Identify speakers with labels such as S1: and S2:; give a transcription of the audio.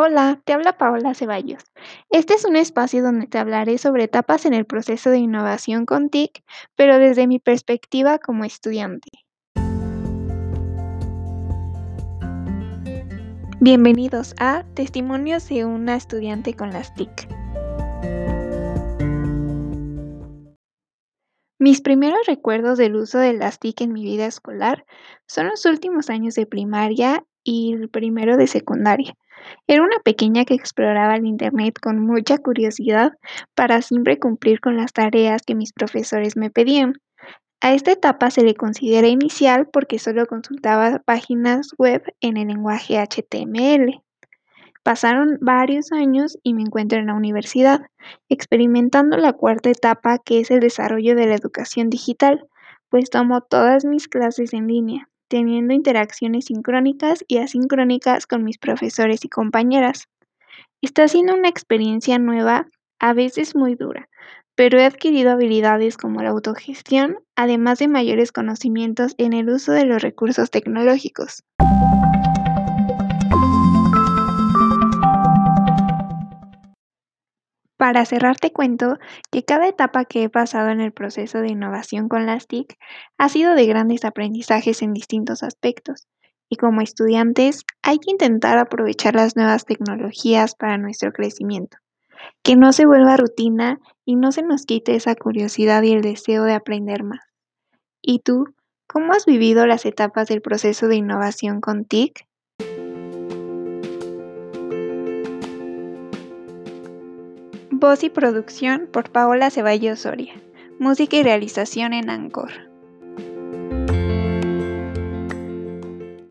S1: Hola, te habla Paola Ceballos. Este es un espacio donde te hablaré sobre etapas en el proceso de innovación con TIC, pero desde mi perspectiva como estudiante. Bienvenidos a Testimonios de una estudiante con las TIC. Mis primeros recuerdos del uso de las TIC en mi vida escolar son los últimos años de primaria y el primero de secundaria. Era una pequeña que exploraba el Internet con mucha curiosidad para siempre cumplir con las tareas que mis profesores me pedían. A esta etapa se le considera inicial porque solo consultaba páginas web en el lenguaje HTML. Pasaron varios años y me encuentro en la universidad, experimentando la cuarta etapa que es el desarrollo de la educación digital, pues tomo todas mis clases en línea, teniendo interacciones sincrónicas y asincrónicas con mis profesores y compañeras. Está siendo una experiencia nueva, a veces muy dura, pero he adquirido habilidades como la autogestión, además de mayores conocimientos en el uso de los recursos tecnológicos. Para cerrar te cuento que cada etapa que he pasado en el proceso de innovación con las TIC ha sido de grandes aprendizajes en distintos aspectos. Y como estudiantes hay que intentar aprovechar las nuevas tecnologías para nuestro crecimiento. Que no se vuelva rutina y no se nos quite esa curiosidad y el deseo de aprender más. ¿Y tú? ¿Cómo has vivido las etapas del proceso de innovación con TIC? Voz y producción por Paola Ceballos Soria. Música y realización en Anchor.